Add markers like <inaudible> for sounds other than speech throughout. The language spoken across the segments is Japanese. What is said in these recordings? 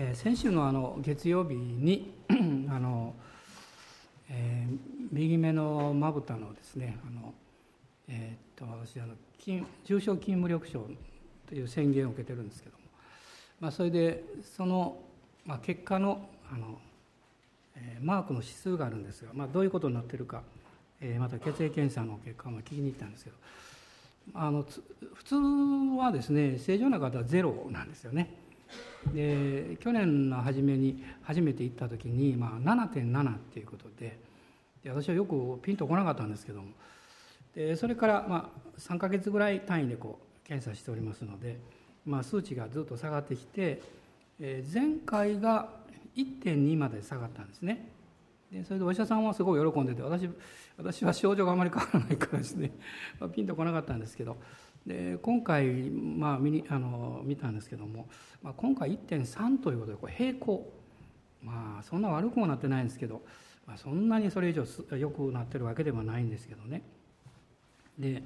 えー、先週のあの月曜日に <clears throat> あの、えー、右目のまぶたのですねあの、えー、っと私あの重症筋無力症という宣言を受けてるんですけども、まあ、それでその、まあ、結果のあの、えー、マークの指数があるんですが、まあ、どういうことになってるか、えー、また血液検査の結果も聞きに行ったんですけどあの普通はですね正常な方はゼロなんですよね。で去年の初めに初めて行った時に、まあ、7.7っていうことでで私はよくピンとこなかったんですけどもでそれから、まあ、3か月ぐらい単位でこう検査しておりますので、まあ、数値がずっと下がってきて、えー、前回が1.2まで下がったんですね。でそれでお医者さんはすごい喜んでて私私は症状があまり変わらないからですね、まあ、ピンとこなかったんですけどで今回、まあ、見にあの見たんですけども、まあ、今回1.3ということでこれ平行。まあそんな悪くもなってないんですけど、まあ、そんなにそれ以上良くなってるわけではないんですけどね。で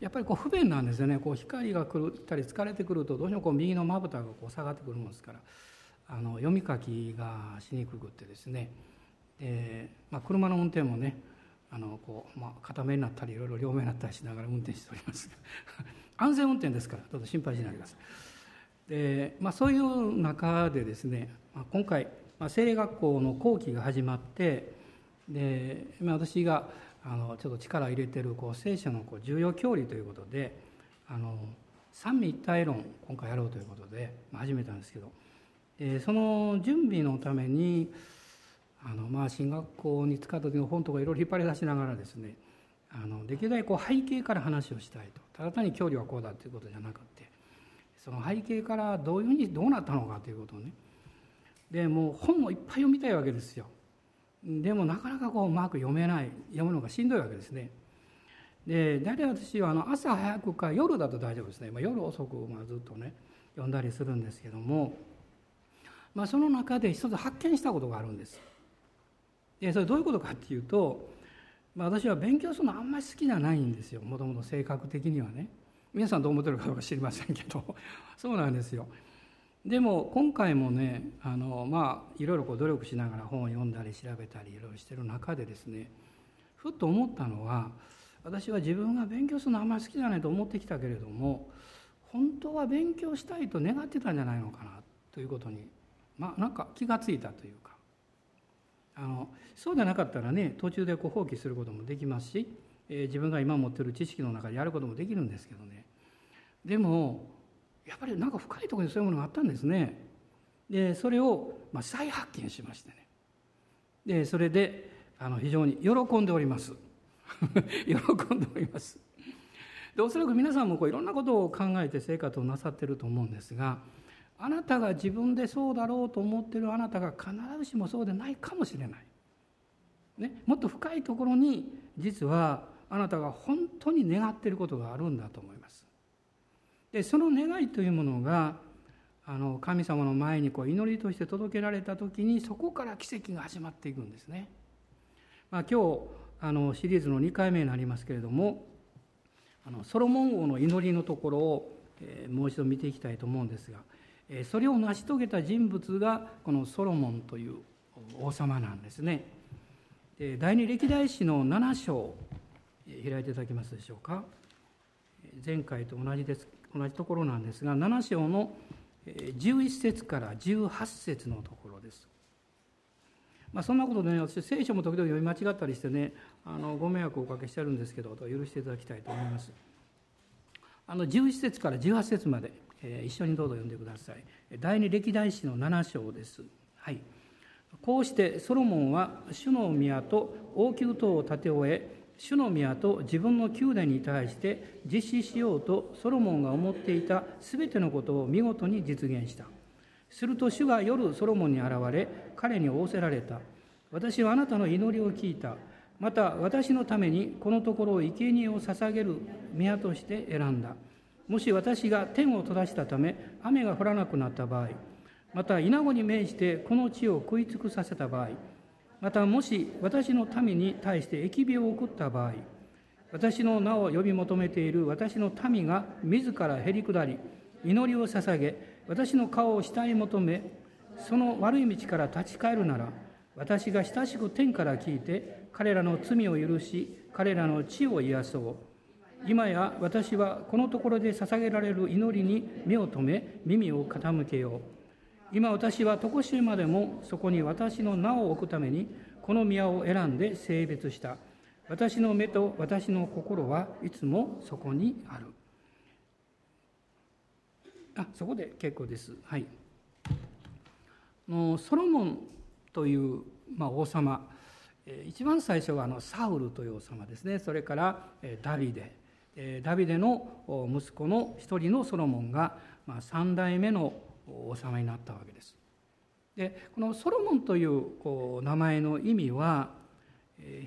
やっぱりこう不便なんですよね。こう光が来たり疲れてくるとどうしてもこう右のまぶたがこう下がってくるもんですからあの読み書きがしにくくってですね。で、まあ、車の運転もねあのこう、まあ、片目になったりいろいろ両目になったりしながら運転しております。<laughs> 安全運転ですからどうぞ心配しないでください。で、まあ、そういう中でですね、まあ、今回、まあ、精霊学校の後期が始まってで、まあ、私があのちょっと力を入れてるこう聖書のこう重要教理ということであの三位一体論今回やろうということで、まあ、始めたんですけどでその準備のためにあのまあ進学校に使った時の本とかいろいろ引っ張り出しながらですねあのできるだけこう背景から話をしたいと。ただ単に距離はこうだということじゃなくてその背景からどういうふうにどうなったのかということをね。でもう本をいっぱい読みたいわけですよ。でもなかなかこううまく読めない。読むのがしんどいわけですね。で大体私はあの朝早くか夜だと大丈夫ですね、まあ、夜遅くまあずっとね読んだりするんですけども、まあ、その中で一つ発見したことがあるんです。でそれどういうことかっていうと、まあ、私は勉強するのあんまり好きじゃないんですよ。もともと性格的にはね。皆さんどう思ってるかどうか知りませんけど。<laughs> そうなんですよ。でも今回もねあのまあいろいろこう努力しながら本を読んだり調べたりいろいろしてる中でですねふっと思ったのは私は自分が勉強するのあんまり好きじゃないと思ってきたけれども本当は勉強したいと願ってたんじゃないのかなということにまあなんか気がついたというか。あのそうでなかったらね途中でこう放棄することもできますし、えー、自分が今持ってる知識の中でやることもできるんですけどね。でもやっぱりなんか深いところにそういうものがあったんですね。でそれをまあ再発見しましてね。でそれであの非常に喜んでおります。<laughs> 喜んでおります。でおそらく皆さんもこういろんなことを考えて生活をなさってると思うんですがあなたが自分でそうだろうと思ってるあなたが必ずしもそうでないかもしれない、ね、もっと深いところに実はあなたが本当に願っていることがあるんだと思います。でその願いというものがあの神様の前にこう祈りとして届けられた時にそこから奇跡が始まっていくんですね、まあ、今日あのシリーズの2回目になりますけれどもあのソロモン王の祈りのところを、えー、もう一度見ていきたいと思うんですがそれを成し遂げた人物がこのソロモンという王様なんですね。第二歴代史の7章開いていただけますでしょうか。前回と同じです同じところなんですが7章の11節から18節のところです。まあ、そんなことでね私聖書も時々読み間違ったりしてねあのご迷惑をおかけしてるんですけど許していただきたいと思います。あの11節から18節まで一緒にどうぞ読んでください。第二歴代史の7章です。はい。こうしてソロモンは主の宮と王宮等を建て終え主の宮と自分の宮殿に対して実施しようとソロモンが思っていたすべてのことを見事に実現した。すると主が夜ソロモンに現れ彼に仰せられた。私はあなたの祈りを聞いた。また私のためにこのところを生贄を捧げる宮として選んだ。もし私が天を閉ざしたため雨が降らなくなった場合また稲子に命じてこの地を食い尽くさせた場合またもし私の民に対して疫病を送った場合私の名を呼び求めている私の民が自らへり下り祈りを捧げ私の顔を下へ求めその悪い道から立ち返るなら私が親しく天から聞いて彼らの罪を許し彼らの地を癒そう。今や私はこのところで捧げられる祈りに目を留め耳を傾けよう。今私は常しえまでもそこに私の名を置くためにこの宮を選んで性別した。私の目と私の心はいつもそこにある。あそこで結構です。はい。のソロモンという、まあ、王様。一番最初はあのサウルという王様ですね。それからダビデ。ダビデの息子の一人のソロモンが、まあ、3代目の王様になったわけですでこのソロモンという名前の意味は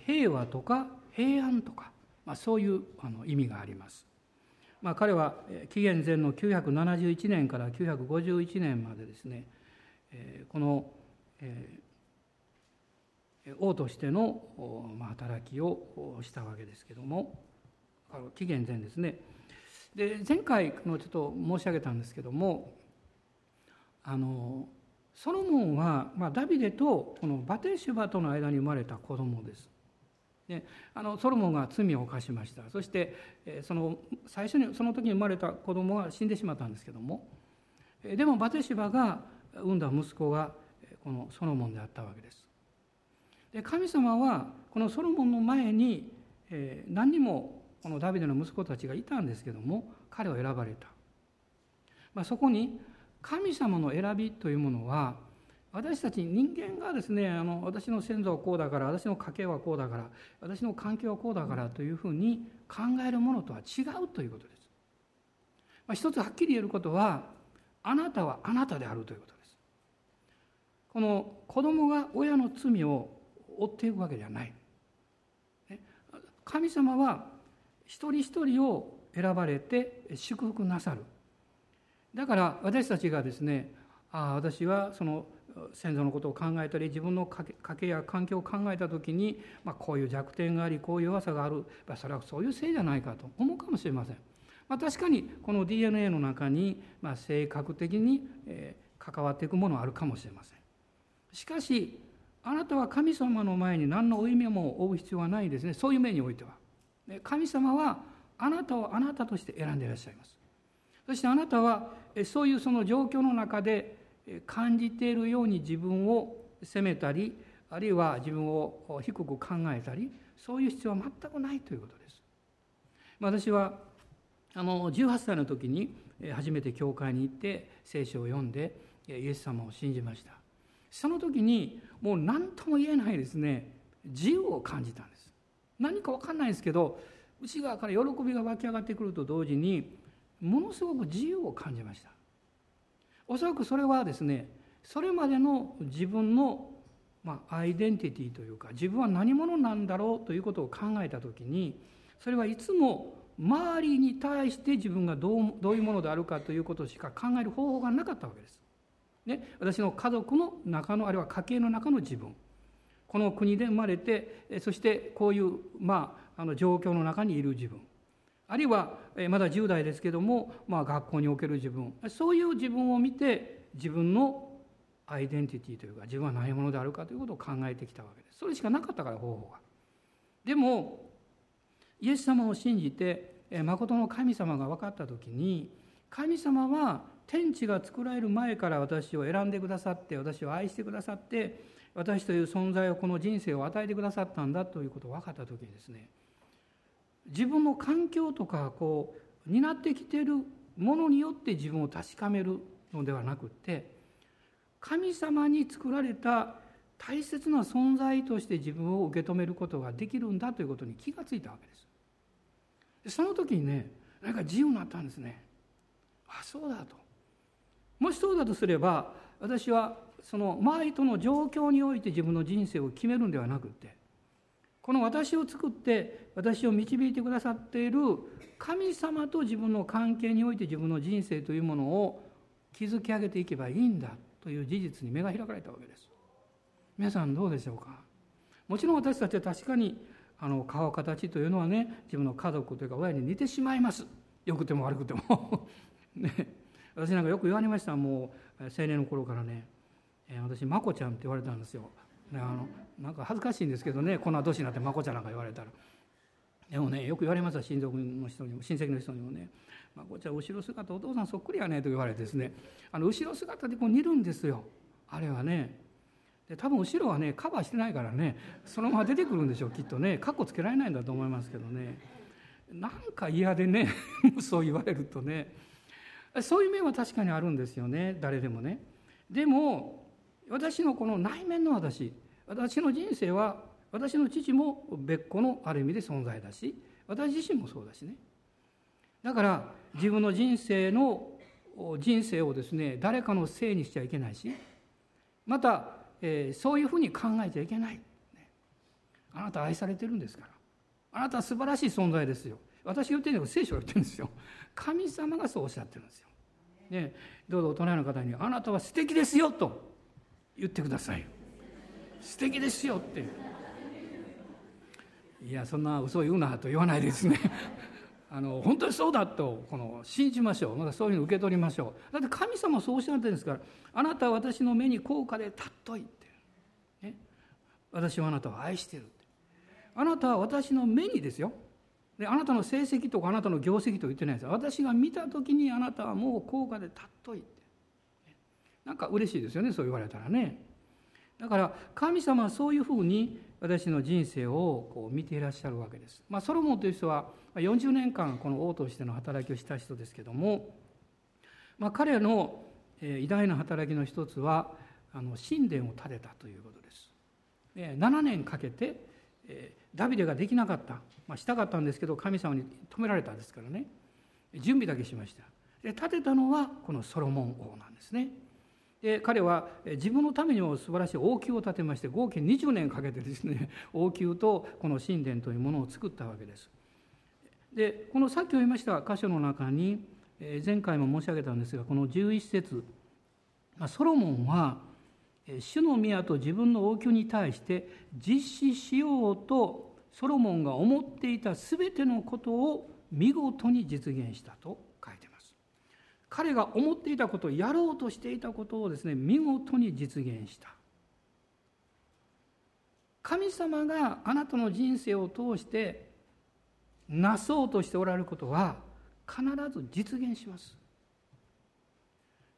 平和とか平安とか、まあ、そういう意味があります。まあ、彼は紀元前の971年から951年までですねこの王としての働きをしたわけですけどもあの紀元前ですねで前回のちょっと申し上げたんですけどもあのソロモンは、まあ、ダビデとこのバテシュバとの間に生まれた子供です。であのソロモンが罪を犯しましたそしてその最初にその時に生まれた子供は死んでしまったんですけどもでもバテシュバが産んだ息子がこのソロモンであったわけです。で神様はこのソロモンの前に何人もこのダビデの息子たちがいたんですけども彼を選ばれた、まあ、そこに神様の選びというものは私たち人間がですねあの私の先祖はこうだから私の家系はこうだから私の環境はこうだからというふうに考えるものとは違うということです。まあ、一つはっきり言えることはあなたはあなたであるということです。この子供が親の罪を負っていくわけではない。神様は一人一人を選ばれて祝福なさる。だから私たちがですねああ私はその先祖のことを考えたり自分の家計や環境を考えた時に、まあ、こういう弱点がありこういう弱さがあるそれはそういうせいじゃないかと思うかもしれません。まあ、確かにこの DNA の中に、まあ、性格的に、えー、関わっていくものはあるかもしれません。しかしあなたは神様の前に何の負い目も負う必要はないですねそういう面においては。神様はあなたをあなたとして選んでいらっしゃいます。そしてあなたはそういうその状況の中で感じているように自分を責めたりあるいは自分を低く考えたりそういう必要は全くないということです。私はあの18歳の時に初めて教会に行って聖書を読んでイエス様を信じましたその時にもう何とも言えないですね自由を感じたんです何か分かんないですけど内側から喜びが湧き上がってくると同時にものすごく自由を感じましたおそらくそれはですねそれまでの自分の、まあ、アイデンティティというか自分は何者なんだろうということを考えた時にそれはいつも周りに対して自分がどうどういうものであるかということしか考える方法がなかったわけです。ね、私の家族の中のあるいは家計の中の自分この国で生まれてそしてこういう、まあ、あの状況の中にいる自分。あるいはまだ10代ですけども、まあ、学校における自分。そういう自分を見て自分のアイデンティティというか自分は何者であるかということを考えてきたわけです。それしかなかったから方法が。でもイエス様を信じて誠の神様が分かった時に神様は天地が作られる前から私を選んでくださって私を愛してくださって私という存在をこの人生を与えてくださったんだということを分かった時にですね自分の環境とかこう担ってきているものによって自分を確かめるのではなくって神様に作られた大切な存在として自分を受け止めることができるんだということに気がついたわけです。その時にねなんか自由になったんですね。あそうだと。もしそうだとすれば私はその周りとの状況において自分の人生を決めるんではなくてこの私を作って私を導いてくださっている神様と自分の関係において自分の人生というものを築き上げていけばいいんだという事実に目が開かれたわけです。皆さんどうでしょうか？もちろん私たちは確かにあの顔形というのはね自分の家族というか親に似てしまいます。良くても悪くても。<laughs> ね。私なんかよく言われました。もう青年の頃からねえ、私まこちゃんって言われたんですよ、ね、あのなんか恥ずかしいんですけどねこんな年になってまこちゃんなんか言われたら。でもねよく言われます親族の人にも親戚の人にもね「まこちゃん後ろ姿お父さんそっくりやね」と言われてですね。あの後ろ姿でこう似るんですよ。あれはね。で多分後ろはねカバーしてないからねそのまま出てくるんでしょうきっとね。かっこつけられないんだと思いますけどね。なんか嫌でね <laughs> そう言われるとね。そういう面は確かにあるんですよね誰でもね。でも私のこの内面の私私の人生は私の父も別個のある意味で存在だし私自身もそうだしね。だから自分の人生の人生をですね誰かのせいにしちゃいけないしまたえー、そういうふうに考えちゃいけない、あなた愛されてるんですから。あなたは素晴らしい存在ですよ。私言ってるのは聖書が言ってるんですよ。神様がそうおっしゃってるんですよ、ね、どうぞお隣の方に「あなたは素敵ですよ」と。言ってください。素敵ですよって。いやそんな嘘言うなと言わないですね。<laughs> あの本当にそうだとこの信じましょう。またそういうの受け取りましょう。だって神様そうおっしゃってるんですからあなたは私の目に高価で尊いって、ね、私はあなたを愛してるって。あなたは私の目にですよ。であなたの成績とかあなたの業績と言ってないです。私が見た時にあなたはもう高価で尊いて。なんか嬉しいですよねそう言われたらね。だから神様はそういうふうに私の人生をこう見ていらっしゃるわけです。まあ、ソロモンという人は40年間この王としての働きをした人ですけども、まあ、彼の偉大な働きの一つはあの神殿を建てたということです。7年かけてダビデができなかった、まあ、したかったんですけど神様に止められたんですからね。準備だけしました。で建てたのはこのソロモン王なんですね。で彼は自分のためにも素晴らしい王宮を建てまして合計20年かけてですね <laughs> 王宮とこの神殿というものを作ったわけです。でこのさっき読みました箇所の中に前回も申し上げたんですがこの11節ソロモンは主の宮と自分の王宮に対して実施しようとソロモンが思っていた全てのことを見事に実現したと。彼が思っていたことやろうとしていたことをですね見事に実現した神様があなたの人生を通してなそうとしておられることは必ず実現します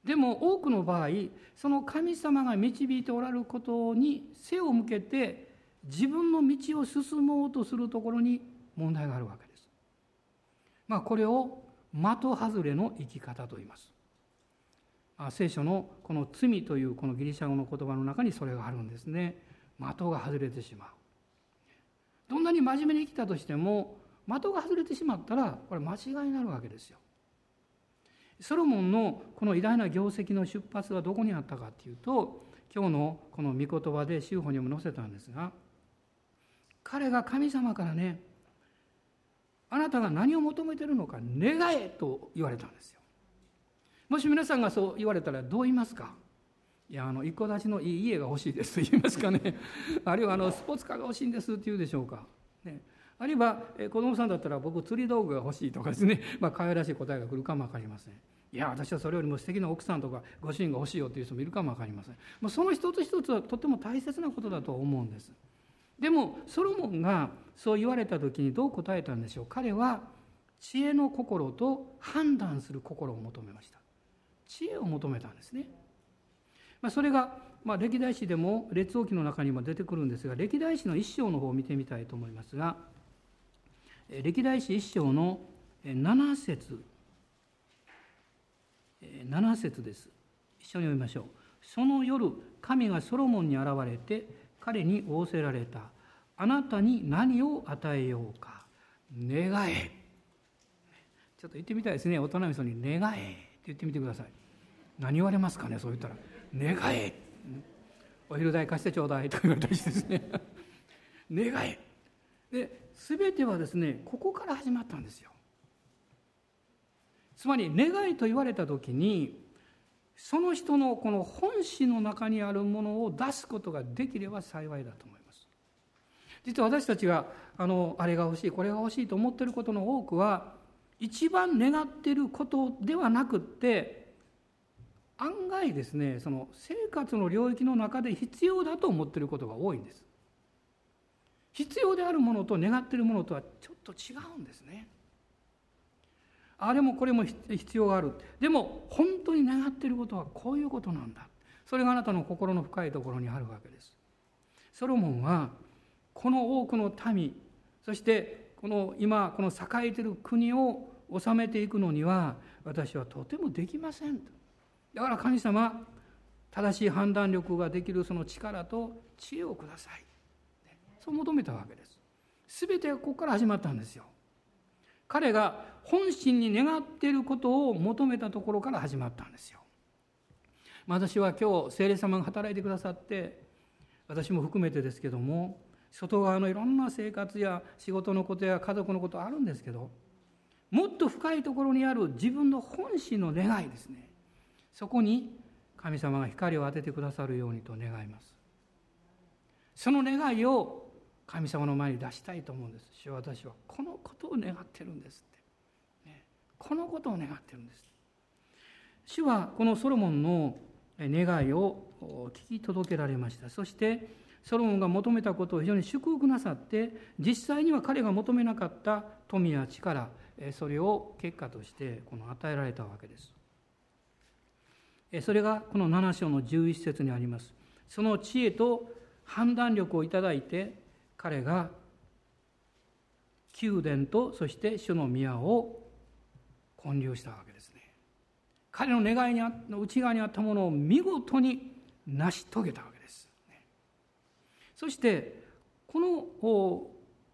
でも多くの場合その神様が導いておられることに背を向けて自分の道を進もうとするところに問題があるわけです。まあ、これを的外れの生き方と言います。聖書のこの罪というこのギリシャ語の言葉の中にそれがあるんですね。的が外れてしまう。どんなに真面目に生きたとしても的が外れてしまったらこれ間違いになるわけですよ。ソロモンのこの偉大な業績の出発はどこにあったかっていうと今日のこの御言葉で修法にも載せたんですが彼が神様からねあなたが何を求めてるのか願えと言われたんですよ。もし皆さんがそう言われたらどう言いますか？いやあの一戸建ちのいい家が欲しいですと言いますかね。<laughs> あるいはあのスポーツカーが欲しいんですって言うでしょうか、ね、あるいは子供さんだったら僕釣り道具が欲しいとかですね、<laughs> まあ可愛らしい答えが来るかも分かりません。いや私はそれよりも素敵な奥さんとかご主人が欲しいよっていう人もいるかも分かりません、まあ、その一つ一つはとても大切なことだと思うんです。でもソロモンがそう言われた時にどう答えたんでしょう？彼は知恵の心と判断する心を求めました。知恵を求めたんですね、まあ、それが、まあ、歴代史でも列王記の中にも出てくるんですが歴代史の一章の方を見てみたいと思いますが歴代史一章の7節7節です。一緒に読みましょう。その夜神がソロモンに現れて彼に仰せられた。あなたに何を与えようか。願え。ちょっと言ってみたいですね。大人の人に願え。って言ってみてください。何言われますかねそう言ったら。願え。お昼代貸してちょうだい。と言われたりしてですね。<laughs> 願え。で全てはですねここから始まったんですよ。つまり願いと言われた時にその人のこの本心の中にあるものを出すことができれば幸いだと思います。実は私たちがあのあれが欲しいこれが欲しいと思ってることの多くは一番願ってることではなくって案外ですねその生活の領域の中で必要だと思ってることが多いんです必要であるものと願っているものとはちょっと違うんですねあれもこれも必要がある。でも本当に願っていることはこういうことなんだ。それがあなたの心の深いところにあるわけです。ソロモンはこの多くの民そしてこの今この栄えている国を治めていくのには私はとてもできませんと。だから神様正しい判断力ができるその力と知恵をください。そう求めたわけです。全てがここから始まったんですよ。彼が本心に願っていることを求めたところから始まったんですよ。私は今日聖霊様が働いてくださって私も含めてですけども外側のいろんな生活や仕事のことや家族のことあるんですけどもっと深いところにある自分の本心の願いですね。そこに神様が光を当ててくださるようにと願います。その願いを神様の前に出したいと思うんです。主は私はこのことを願ってるんですって、このことを願ってるんです。主はこのソロモンの願いを聞き届けられました。そしてソロモンが求めたことを非常に祝福なさって実際には彼が求めなかった富や力それを結果としてこの与えられたわけです。それがこの7章の11節にあります。その知恵と判断力をいただいて彼が宮殿とそして主の宮を建立したわけですね。彼の願いにあの内側にあったものを見事に成し遂げたわけですそしてこの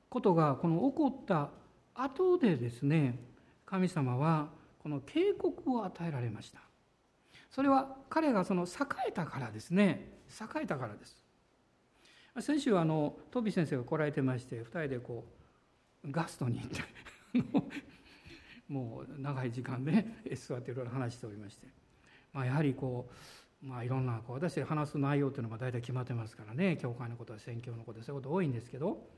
ことがこの起こった後でですね神様はこの警告を与えられました。それは彼がその栄えたからですね。栄えたからです。先週あのトビ先生が来られてまして2人でこうガストに行ってもう長い時間ね <laughs> 座っていろいろ話しておりまして、まあ、やはりこう、まあ、いろんなこう私話す内容というのが大体決まってますからね。教会のことは宣教のことそういうこと多いんですけど。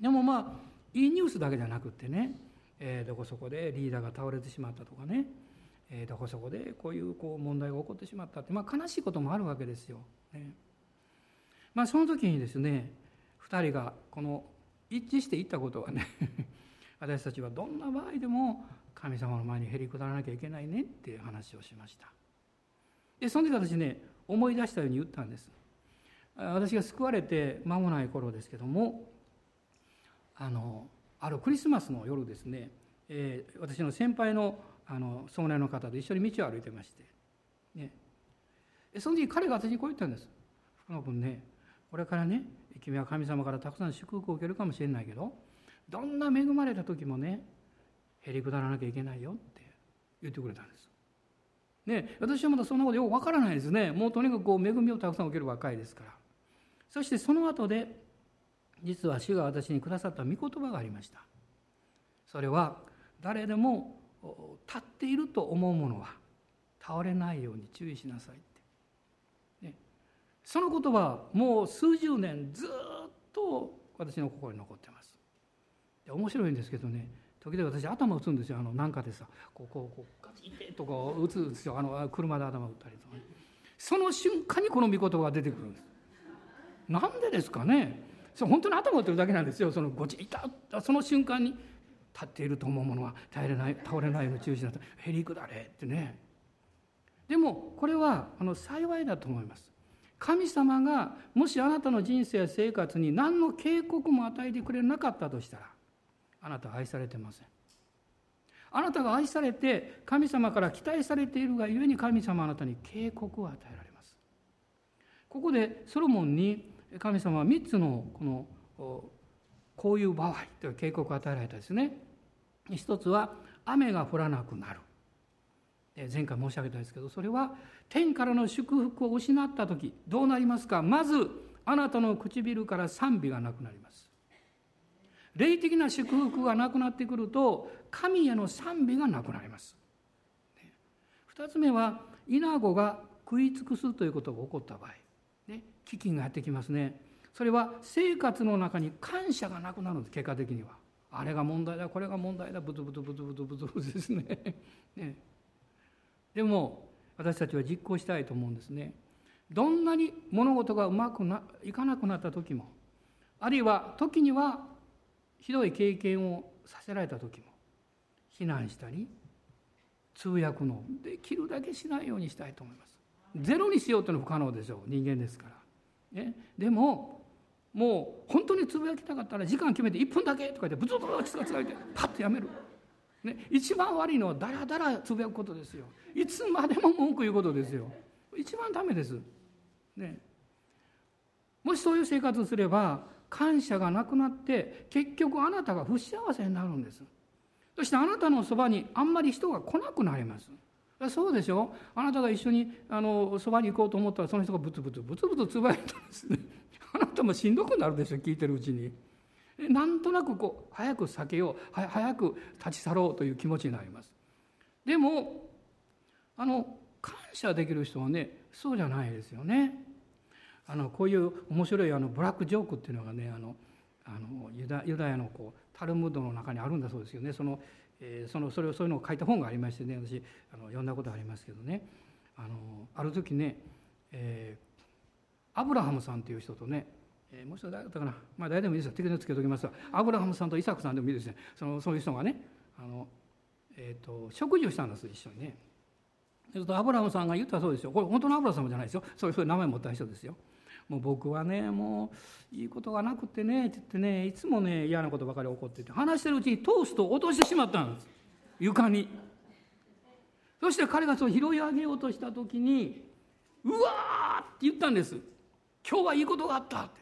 でもまあいいニュースだけじゃなくってね、えー、どこそこでリーダーが倒れてしまったとかね、えー、どこそこでこういうこう問題が起こってしまったって、まあ、悲しいこともあるわけですよ。ね。まあ、その時にですね2人がこの一致して言ったことはね。私たちはどんな場合でも神様の前にへりくだらなきゃいけないねっていう話をしました。でその時私ね思い出したように言ったんです。私が救われて間もない頃ですけどもあのあるクリスマスの夜ですね、えー、私の先輩のあの葬礼の方と一緒に道を歩いてまして、ね、その時彼が私にこう言ったんです。福野君ねこれからね君は神様からたくさん祝福を受けるかもしれないけどどんな恵まれた時もねへりくだらなきゃいけないよって言ってくれたんです。ね、私はまだそんなことよくわからないですね。もうとにかくこう恵みをたくさん受ける若いですから。そしてその後で実は主が私にくださった御言葉がありました。それは誰でも立っていると思うものは倒れないように注意しなさいって、ね。その言葉はもう数十年ずっと私の心に残ってます。面白いんですけどね。時々私頭打つんですよ。あのなんかでさこうこうこうガチッとこう打つんですよ。あの車で頭打ったりとか、ね、その瞬間にこの御言葉が出てくるんです。なんでですかね。そ本当に頭打ってるだけなんですよ。そのごちいたその瞬間に。立っていると思うものは倒れない倒れないように注意しなさい。へりくだれってね。でもこれはあの幸いだと思います。神様がもしあなたの人生や生活に何の警告も与えてくれなかったとしたらあなた愛されてません。あなたが愛されて神様から期待されているがゆえに神様あなたに警告を与えられます。ここでソロモンに神様は3つのこのこういう場合という警告を与えられたですね。一つは雨が降らなくなる。前回申し上げたんですけどそれは天からの祝福を失った時どうなりますか？まずあなたの唇から賛美がなくなります。霊的な祝福がなくなってくると神への賛美がなくなります。二つ目は稲子が食い尽くすということが起こった場合、ね、飢饉がやってきますね。それは生活の中に感謝がなくなるんです。結果的には。あれが問題だこれが問題だ。ブツブツブツブツブツブツですね。<laughs> ね。でも私たちは実行したいと思うんですね。どんなに物事がうまくいかなくなった時もあるいは時にはひどい経験をさせられた時も避難したり通訳のできるだけしないようにしたいと思います。ゼロにしようというのは不可能でしょう人間ですから、ね、でももう本当につぶやきたかったら時間決めて1分だけとか言ってブツブツ落ち着かついてパッとやめる、ね、一番悪いのはだらだらつぶやくことですよいつまでも文句言うことですよ一番ダメですねもしそういう生活をすれば感謝がなくなって結局あなたが不幸せになるんです。そしてあなたのそばにあんまり人が来なくなります。そうでしょ？あなたが一緒にあのそばに行こうと思ったらその人がブツブツブツブツつばやいたんです。ねあなたもしんどくなるでしょ？聞いてるうちに。なんとなくこう早く避けよう早く立ち去ろうという気持ちになります。でもあの感謝できる人はねそうじゃないですよね。あのこういう面白いあのブラックジョークっていうのがねあのあのユダユダヤのこうタルムードの中にあるんだそうですよね。その,、えー、そのそれをそういうのを書いた本がありましてね私あの読んだことありますけどね。あのある時ね、えー、アブラハムさんっていう人とねえー、もう一度誰だったかな、まあ、誰でもいいですよ。適当につけておきますがアブラハムさんとイサクさんでもいいですね。そのそういう人がねあの、えーと、食事をしたんです一緒にね。ちょっとアブラハムさんが言ったそうですよ。これ本当のアブラハムじゃないですよ。そういう名前持った人ですよ。もう僕はねもういいことがなくてねって言ってねいつもね嫌なことばかり起こってて話してるうちにトーストを落としてしまったんです。床に。そして彼がその拾い上げようとした時に「うわ!」って言ったんです「今日はいいことがあった」って。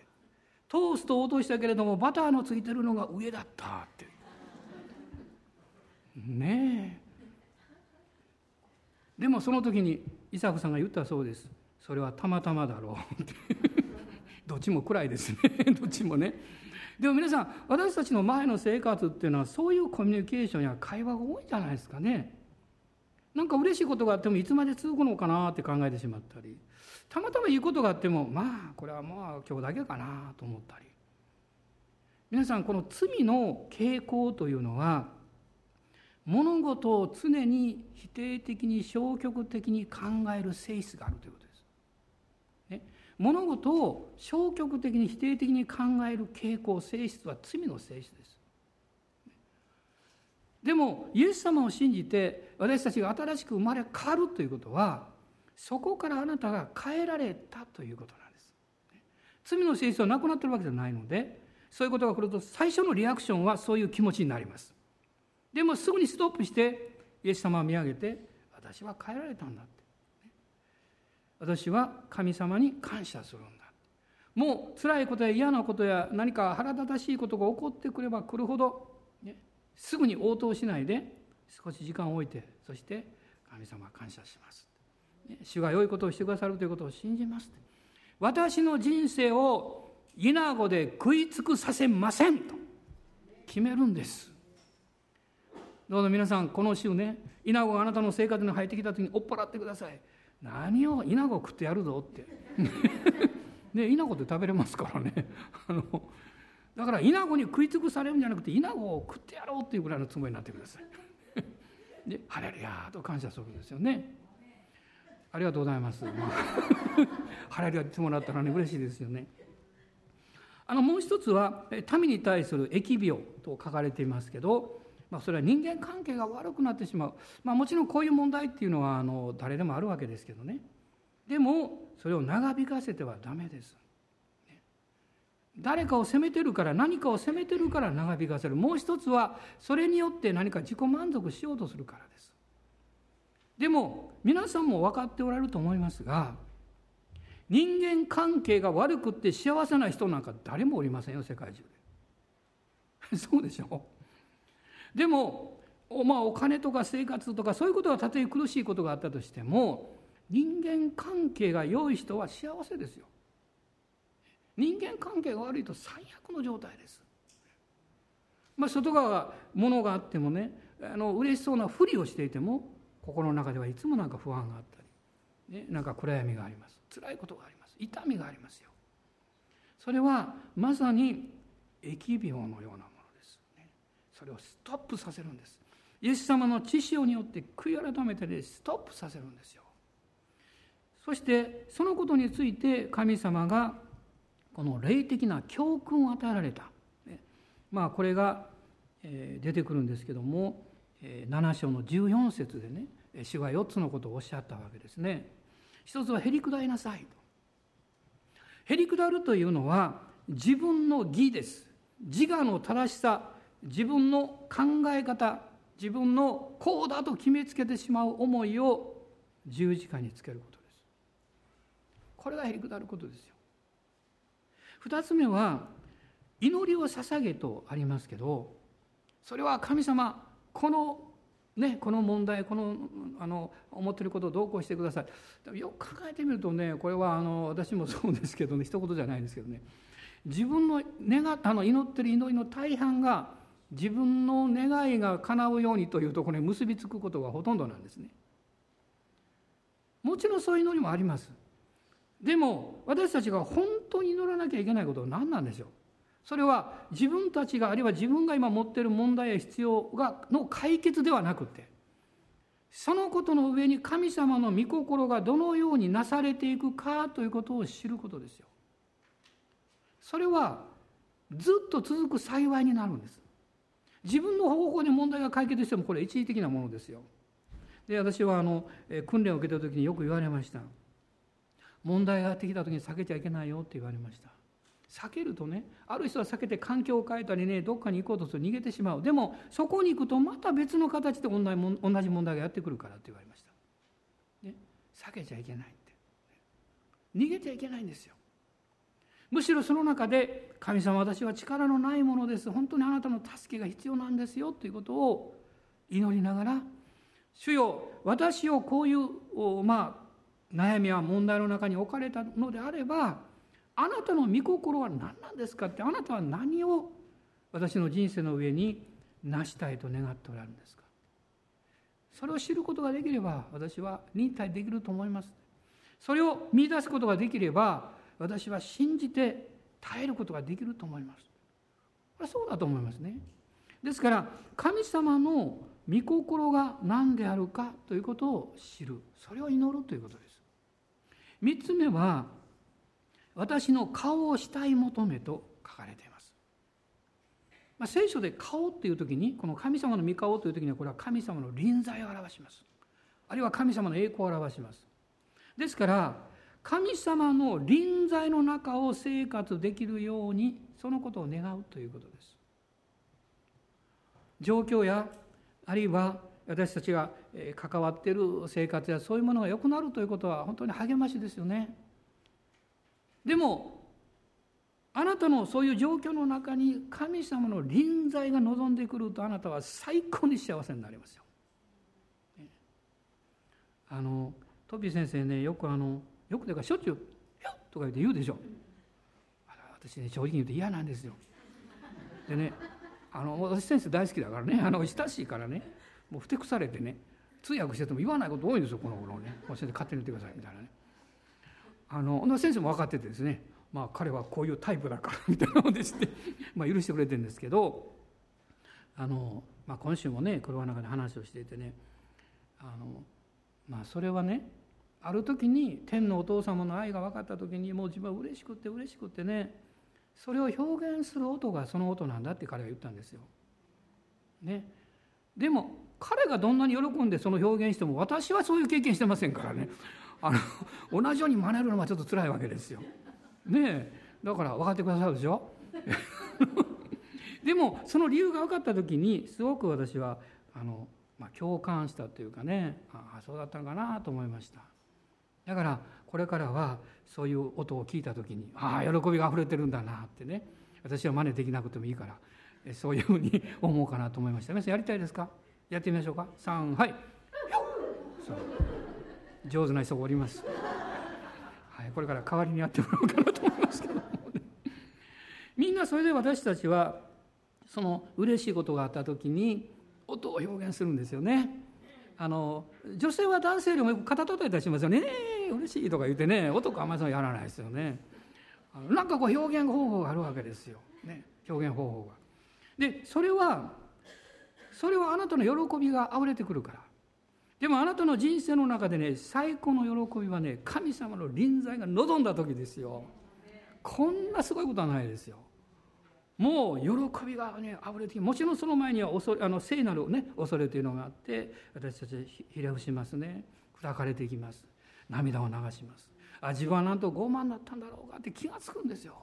トーストを落としたけれどもバターのついてるのが上だったって。ねえ。でもその時に伊作さんが言ったそうです。それはたまたまだろうって。どっちも暗いですね。<laughs> どっちもね。でも皆さん私たちの前の生活っていうのはそういうコミュニケーションや会話が多いんじゃないですかね。なんか嬉しいことがあってもいつまで続くのかなって考えてしまったり。たまたまいいことがあってもまあこれはまあ今日だけかなと思ったり。皆さんこの罪の傾向というのは物事を常に否定的に消極的に考える性質があるということです。物事を消極的に否定的に考える傾向性質は罪の性質です。でもイエス様を信じて私たちが新しく生まれ変わるということはそこからあなたが変えられたということなんです。罪の性質はなくなってるわけじゃないのでそういうことが来ると最初のリアクションはそういう気持ちになります。でもすぐにストップしてイエス様を見上げて私は変えられたんだ私は神様に感謝するんだ。もう辛いことや嫌なことや何か腹立たしいことが起こってくれば来るほど、ね、すぐに応答しないで少し時間を置いてそして神様感謝します、ね、主が良いことをしてくださるということを信じます。私の人生を稲子で食い尽くさせませんと決めるんです。どうぞ皆さんこの週ね稲子があなたの生活に入ってきた時に追っ払ってください。何を稲子食ってやるぞって。<laughs> ね稲子って食べれますからね。<laughs> あのだから稲子に食い尽くされるんじゃなくて稲子を食ってやろうっていうぐらいのつもりになってください。<laughs> でハレルヤと感謝するんですよね。ありがとうございます、ハレルヤってもらったらね嬉しいですよね。あのもう一つは民に対する疫病と書かれていますけどまあ、それは人間関係が悪くなってしまう、まあ、もちろんこういう問題っていうのはあの誰でもあるわけですけどね。でもそれを長引かせてはダメです。誰かを責めてるから何かを責めてるから長引かせる。もう一つはそれによって何か自己満足しようとするからです。でも皆さんも分かっておられると思いますが人間関係が悪くって幸せな人なんか誰もおりませんよ世界中で。<laughs> そうでしょう。でも、まあ、お金とか生活とかそういうことがたとえ苦しいことがあったとしても人間関係が良い人は幸せですよ。人間関係が悪いと最悪の状態です。まあ、外側は物があってもねあの嬉しそうなふりをしていても心の中ではいつもなんか不安があったり、ね、なんか暗闇があります辛いことがあります痛みがありますよ。それはまさに疫病のようなそれをストップさせるんですイエス様の知潮によって悔い改めてでストップさせるんですよそしてそのことについて神様がこの霊的な教訓を与えられた、まあこれが出てくるんですけども7章の14節でね主が4つのことをおっしゃったわけですね。一つはへりくだりなさいと。へりくだるというのは自分の義です。自我の正しさ、自分の考え方、自分のこうだと決めつけてしまう思いを十字架につけることです。これがへりくだることですよ。二つ目は祈りを捧げとありますけどそれは神様このね、この問題このあの思ってることをどうこうしてくださいよく考えてみるとねこれはあの私もそうですけどね一言じゃないですけどね自分の願あの祈ってる祈りの大半が自分の願いが叶うようにというところに結びつくことがほとんどなんですね。もちろんそういう祈りもあります。でも私たちが本当に祈らなきゃいけないことは何なんでしょうそれは自分たちがあるいは自分が今持っている問題や必要がの解決ではなくてそのことの上に神様の御心がどのようになされていくかということを知ることですよ。それはずっと続く幸いになるんです。自分の方法で問題が解決してもこれ一時的なものですよ。で私はあの訓練を受けた時によく言われました。問題がやってきた時に避けちゃいけないよって言われました。避けるとねある人は避けて環境を変えたりねどっかに行こうとすると逃げてしまうでもそこに行くとまた別の形で同じ問題がやってくるからって言われました、ね、避けちゃいけないって逃げちゃいけないんですよむしろその中で神様私は力のないものです。本当にあなたの助けが必要なんですよ。ということを祈りながら主よ私をこういうまあ悩みや問題の中に置かれたのであればあなたの御心は何なんですかってあなたは何を私の人生の上に成したいと願っておられるんですか。それを知ることができれば私は忍耐できると思います。それを見出すことができれば私は信じて耐えることができると思いますこれはそうだと思いますねですから神様の御心が何であるかということを知るそれを祈るということです3つ目は私の顔をしたい求めと書かれています。まあ、聖書で顔っていう時にこの神様の御顔という時にはこれは神様の臨在を表します。あるいは神様の栄光を表します。ですから神様の臨在の中を生活できるようにそのことを願うということです。状況やあるいは私たちが関わっている生活やそういうものが良くなるということは本当に励ましですよね。でもあなたのそういう状況の中に神様の臨在が望んでくるとあなたは最高に幸せになりますよ。あのトピー先生ねよくあのよくというかしょっちゅう「よっ!」とか言って言うでしょ。私ね正直に言うと嫌なんですよ。でねあの私先生大好きだからねあの親しいからねもうふてくされてね通訳してても言わないこと多いんですよこの頃ね先生勝手に言ってくださいみたいなね。あの先生も分かっててですねまあ彼はこういうタイプだからみたいなのでしてまあ許してくれてるんですけどあの、まあ、今週もね車の中で話をしていてねあのまあそれはねある時に天のお父様の愛が分かった時にもう自分は嬉しくって嬉しくってねそれを表現する音がその音なんだって彼は言ったんですよ。ね、でも彼がどんなに喜んでその表現しても私はそういう経験してませんからね。あの同じように真似るのはちょっと辛いわけですよ。ね。えだから分かってくださるでしょ？<laughs> でもその理由が分かった時にすごく私はあの、まあ、共感したというかねああそうだったのかなと思いました。だからこれからはそういう音を聞いた時にああ喜びが溢れてるんだなってね。私は真似できなくてもいいからそういうふうに思うかなと思いました。皆さんやりたいですか？やってみましょうか。3はい。そう。上手な人がおります。はい、これから代わりにやってもらおうかなと思いますけども、ね、みんなそれで私たちはその嬉しいことがあった時に音を表現するんですよね。あの女性は男性よりもよく肩叩いたりしますよね。嬉しいとか言ってね男あんまりそうやらないですよね。あのなんかこう表現方法があるわけですよ。ね、表現方法が。でそれはそれはあなたの喜びがあふれてくるからでもあなたの人生の中でね最高の喜びはね神様の臨在が望んだ時ですよこんなすごいことはないですよもう喜びがね溢れてきもちろんその前には恐れあの聖なるね恐れというのがあって私たちひれ伏しますね砕かれていきます涙を流します。あ自分はなんと傲慢だったんだろうかって気がつくんですよ。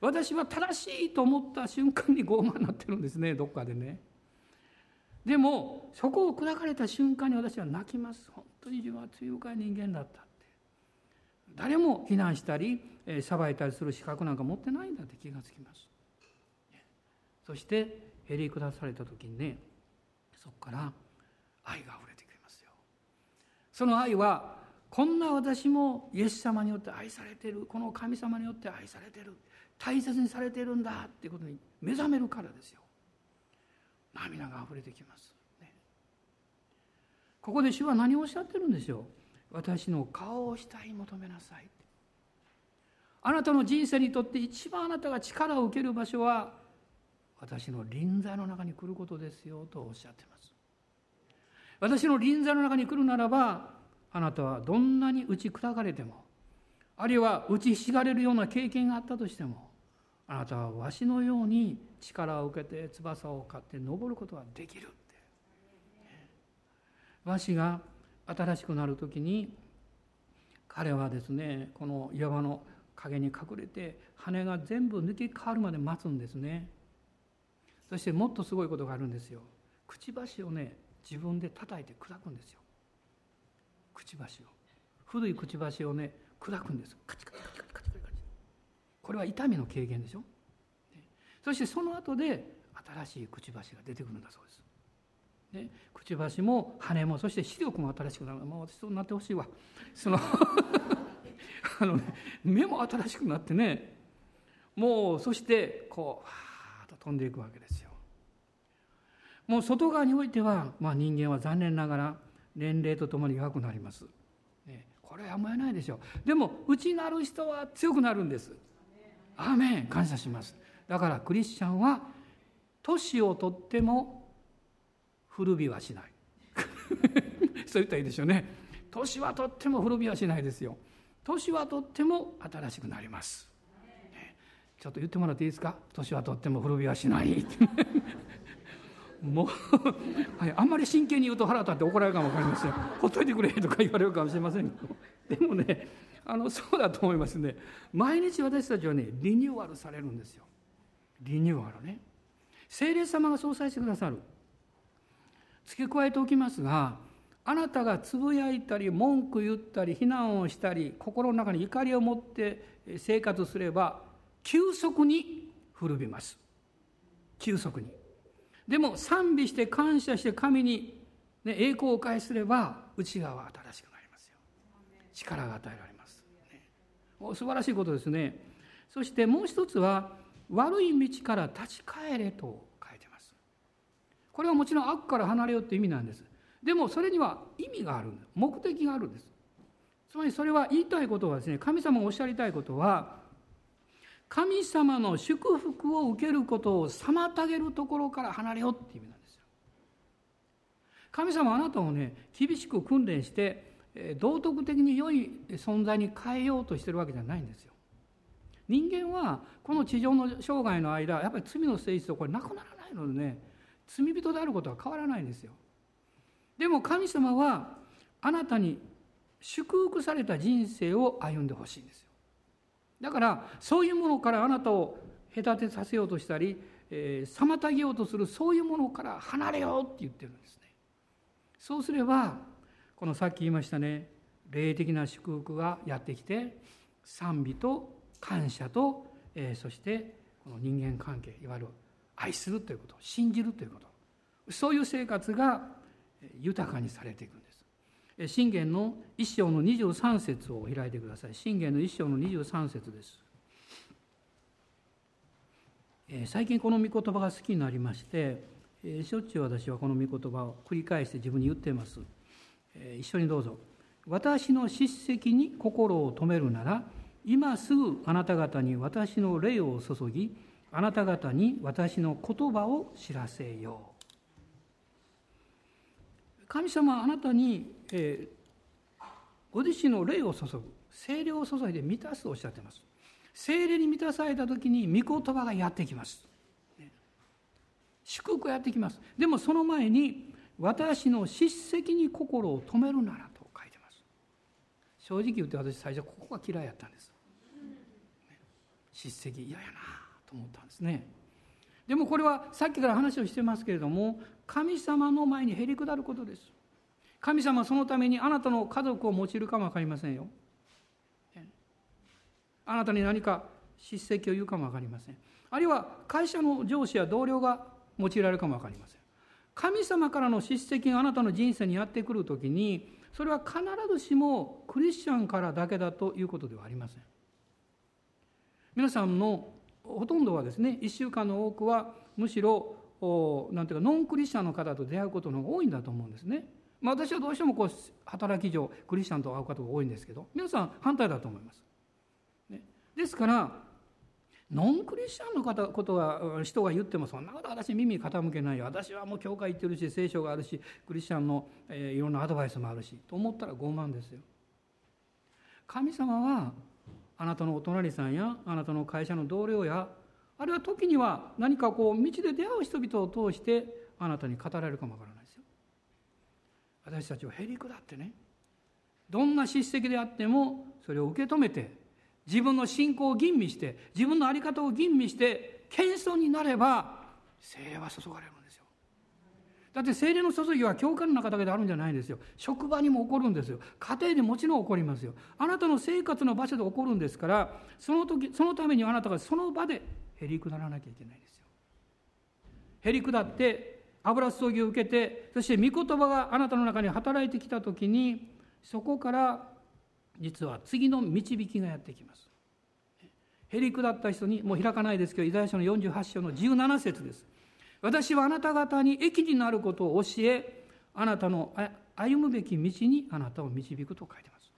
私は正しいと思った瞬間に傲慢になってるんですねどっかでね。でもそこを砕かれた瞬間に私は泣きます。本当に自分は罪深い人間だったって。誰も非難したり裁いたりする資格なんか持ってないんだって気がつきます。そしてへり下された時にねそこから愛があふれてきますよ。その愛はこんな私もイエス様によって愛されてる。この神様によって愛されてる。大切にされてるんだっていうことに目覚めるからですよ。涙が溢れてきます、ね、ここで主は何をおっしゃってるんでしょう？私の顔を下に求めなさい。あなたの人生にとって一番あなたが力を受ける場所は私の臨在の中に来ることですよとおっしゃってます。私の臨在の中に来るならばあなたはどんなに打ち砕かれてもあるいは打ちひしがれるような経験があったとしてもあなたはわしのように力を受けて翼を買って登ることができるって。わしが新しくなる時に彼はですねこの岩場の陰に隠れて羽が全部抜け変わるまで待つんですね。そしてもっとすごいことがあるんですよ。くちばしをね自分で叩いて砕くんですよ。くちばしを。古いくちばしをね砕くんです。カチカチカチカチカチカチこれは痛みの軽減でしょ？そしてその後で新しいくちばしが出てくるんだそうです。ね、くちばしも羽もそして視力も新しくなる。もう私そうなってほしいわ。その <laughs> あの、ね、目も新しくなってねもうそしてこうわーっと飛んでいくわけですよ。もう外側においては、まあ、人間は残念ながら年齢とともに弱くなります、ね、これはやむを得ないでしょう。でも内なる人は強くなるんです。アーメン。感謝します。だからクリスチャンは年をとっても古びはしない。<laughs> そう言ったらいいでしょうね。年はとっても古びはしないですよ。年はとっても新しくなります。ちょっと言ってもらっていいですか？年はとっても古びはしない。もう、<laughs> はい、あんまり真剣に言うと腹立って怒られるかも分かりません。<laughs> ほっといてくれとか言われるかもしれませんけど。<laughs> でもねあのそうだと思いますね。毎日私たちはねリニューアルされるんですよ。リニューアルね。聖霊様がそうさせてくださる。付け加えておきますがあなたがつぶやいたり文句言ったり非難をしたり心の中に怒りを持って生活すれば急速に古びます。急速に。でも賛美して感謝して神に、ね、栄光を返すれば内側は新しくなりますよ。力が与えられます、ね、素晴らしいことですね。そしてもう一つは悪い道から立ち返れと書いてます。これはもちろん悪から離れようって意味なんです。でもそれには意味がある目的があるんです。つまりそれは言いたいことはですね神様がおっしゃりたいことは神様の祝福を受けることを妨げるところから離れようっていう意味なんですよ。神様あなたをね厳しく訓練して道徳的に良い存在に変えようとしてるわけじゃないんですよ。人間はこの地上の生涯の間やっぱり罪の性質とこれなくならないのでね罪人であることは変わらないんですよ。でも神様はあなたに祝福された人生を歩んでほしいんですよ。だからそういうものからあなたを隔てさせようとしたり、えー、妨げようとするそういうものから離れようって言ってるんですね。そうすればこのさっき言いましたね霊的な祝福がやってきて賛美と感謝と、えー、そしてこの人間関係いわゆる愛するということ信じるということそういう生活が豊かにされていくんです。信玄の一章の23節を開いてください。信玄の一章の23節です。最近この御言葉が好きになりましてしょっちゅう私はこの御言葉を繰り返して自分に言っています。一緒にどうぞ。私の叱責に心を止めるなら今すぐあなた方に私の霊を注ぎあなた方に私の言葉を知らせよう。神様はあなたに、えー、ご自身の霊を注ぐ精霊を注いで満たすとおっしゃっています。精霊に満たされた時に御言葉がやってきます、祝福がやってきます。でもその前に私の叱責に心を止めるならと書いてます。正直言って私最初ここが嫌いやったんです、叱責嫌やなと思ったんですね。でもこれはさっきから話をしてますけれども神様の前にへり下ることです。神様はそのためにあなたの家族を用いるかも分かりませんよ。あなたに何か叱責を言うかも分かりません。あるいは会社の上司や同僚が用いられるかも分かりません。神様からの叱責があなたの人生にやってくる時にそれは必ずしもクリスチャンからだけだということではありません。皆さんのほとんどはですね1週間の多くはむしろなんていうかノンクリスチャンの方と出会うことの方が多いんだと思うんですね。まあ、私はどうしてもこう働き上クリスチャンと会う方が多いんですけど皆さん反対だと思います。ね、ですからノンクリスチャンの方ことは人が言ってもそんなこと私耳傾けないよ私はもう教会行ってるし聖書があるしクリスチャンの、えー、いろんなアドバイスもあるしと思ったら傲慢ですよ。神様はあなたのお隣さんやあなたの会社の同僚やあるいは時には何かこう道で出会う人々を通してあなたに語られるかもわからないですよ。私たちはへりくだってねどんな叱責であってもそれを受け止めて自分の信仰を吟味して自分の在り方を吟味して謙遜になれば精霊は注がれる。だって精霊の注ぎは教会の中だけであるんじゃないんですよ。職場にも起こるんですよ。家庭でもちろん起こりますよ。あなたの生活の場所で起こるんですからその時そのためにあなたがその場でへり下らなきゃいけないんですよ。へり下って油注ぎを受けてそして御言葉があなたの中に働いてきた時にそこから実は次の導きがやってきます。へり下った人にもう開かないですけどイザヤ書の48章の17節です。私はあなた方に益になることを教えあなたの歩むべき道にあなたを導くと書いてます。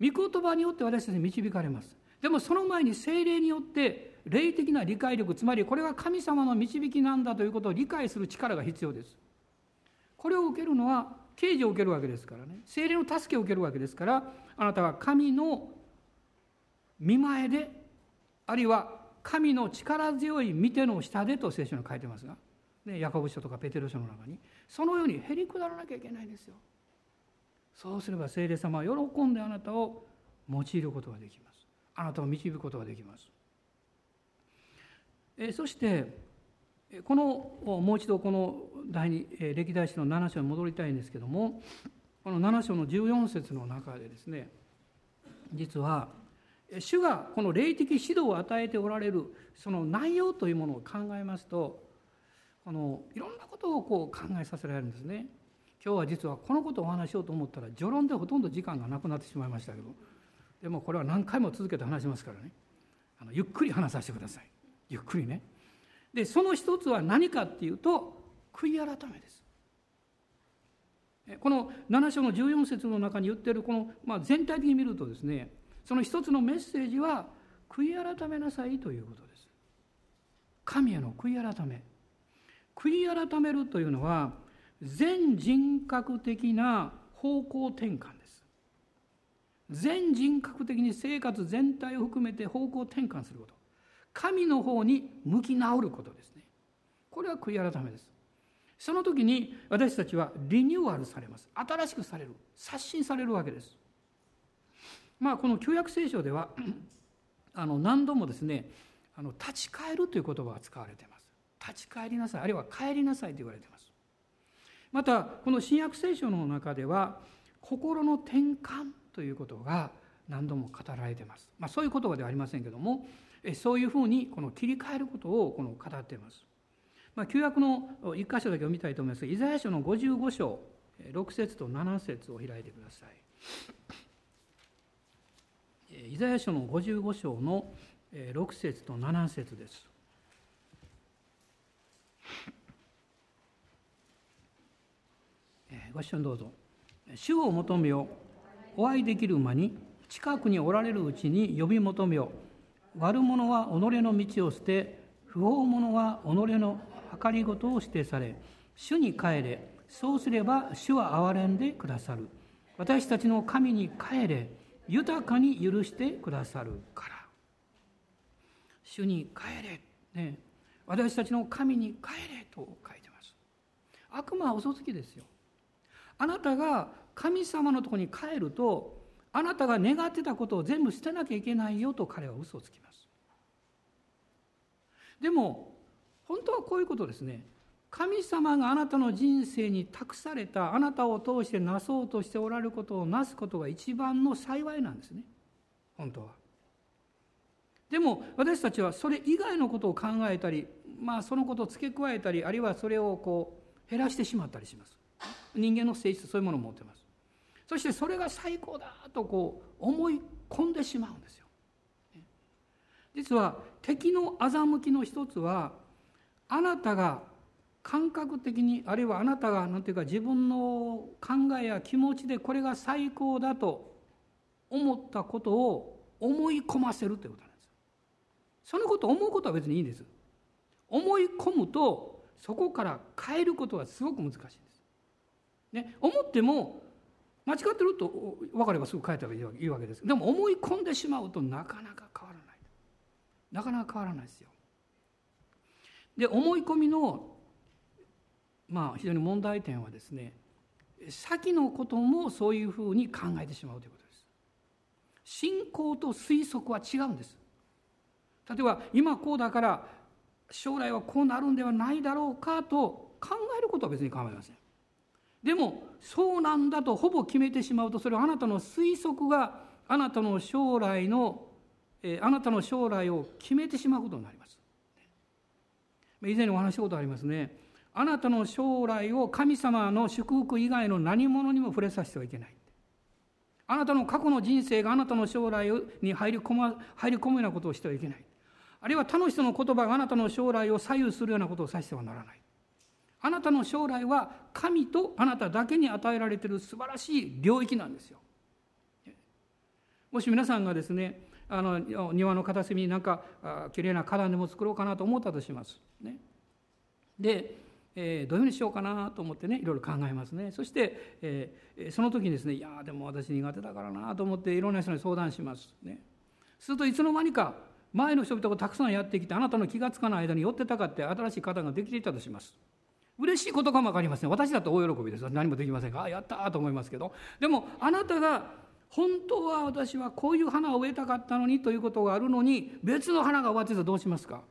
御言葉によって私たちに導かれます。でもその前に精霊によって霊的な理解力つまりこれが神様の導きなんだということを理解する力が必要ですこれを受けるのは刑示を受けるわけですからね精霊の助けを受けるわけですからあなたは神の見前であるいは神の力強い見ての下でと聖書に書いてますが、ね、ヤコブ書とかペテロ書の中にそのようにへりくだらなきゃいけないんですよそうすれば聖霊様は喜んであなたを用いることができますあなたを導くことができます。えそしてこのもう一度この第二歴代史の7章に戻りたいんですけどもこの7章の14節の中でですね実は主がこの霊的指導を与えておられるその内容というものを考えますとこのいろんなことをこう考えさせられるんですね。今日は実はこのことをお話しようと思ったら序論でほとんど時間がなくなってしまいましたけどでもこれは何回も続けて話しますからね。あのゆっくり話させてください。ゆっくりね。でその一つは何かっていうと悔い改めです。この7章の14節の中に言ってるこの、まあ、全体的に見るとですねその一つのメッセージは悔い改めなさいということです。神への悔い改め。悔い改めるというのは全人格的な方向転換です。全人格的に生活全体を含めて方向転換すること。神の方に向き直ることですね。これは悔い改めです。その時に私たちはリニューアルされます。新しくされる。刷新されるわけです。まあこの旧約聖書では <clears throat> あの何度もですねあの立ち返るという言葉が使われています立ち返りなさいあるいは帰りなさいと言われていますまたこの新約聖書の中では心の転換ということが何度も語られています。まあ、そういう言葉ではありませんけどもそういうふうにこの切り替えることをこの語っています。まあ、旧約の一箇所だけ読みたいと思いますがイザヤ書の55章6節と7節を開いてください。イザヤ書の55章の6節と7節です。ご視聴どうぞ。主を求めよ。お会いできる間に近くにおられるうちに呼び求めよ。悪者は己の道を捨て不法者は己の計りごとを指定され。主に帰れ。そうすれば主は憐れんでくださる。私たちの神に帰れ。豊かに許してくださるから。主に帰れ、ね、私たちの神に帰れと書いてます。悪魔は嘘つきですよ。あなたが神様のところに帰るとあなたが願ってたことを全部捨てなきゃいけないよと彼は嘘をつきます。でも本当はこういうことですね。神様があなたの人生に託されたあなたを通してなそうとしておられることをなすことが一番の幸いなんですね。本当は。でも私たちはそれ以外のことを考えたりまあそのことを付け加えたりあるいはそれをこう減らしてしまったりします。人間の性質そういうものを持ってます。そしてそれが最高だとこう思い込んでしまうんですよ。実は敵の欺きの一つはあなたが感覚的にあるいはあなたが何ていうか自分の考えや気持ちでこれが最高だと思ったことを思い込ませるということなんです。そのことを思うことは別にいいんです。思い込むとそこから変えることはすごく難しいんです、ね、思っても間違ってると分かればすぐ変えたらいいわけです。でも思い込んでしまうとなかなか変わらない。なかなか変わらないですよ。で思い込みのまあ非常に問題点はですね先のこともそういうふうに考えてしまうということです。信仰と推測は違うんです。例えば今こうだから将来はこうなるんではないだろうかと考えることは別に構いません。でもそうなんだとほぼ決めてしまうとそれはあなたの推測があなたの将来の、えあなたの将来を決めてしまうことになります。以前にお話したことありますね。あなたの将来を神様の祝福以外の何者にも触れさせてはいけない。あなたの過去の人生があなたの将来に入り込,、ま、入り込むようなことをしてはいけない。あるいは他の人の言葉があなたの将来を左右するようなことをさせてはならない。あなたの将来は神とあなただけに与えられている素晴らしい領域なんですよ。もし皆さんがですねあの庭の片隅になんかきれいな花壇でも作ろうかなと思ったとします。ね、でえー、どういうふうにしようかなと思ってねいろいろ考えますね。そして、えー、その時にですねいやでも私苦手だからなと思っていろんな人に相談しますね。するといつの間にか前の人々がたくさんやってきてあなたの気が付かない間に寄ってたかって新しい方ができていたとします。嬉しいことかも分かりません。私だと大喜びです。何もできませんがあやったと思いますけど。でもあなたが本当は私はこういう花を植えたかったのにということがあるのに別の花が終わってたらどうしますか。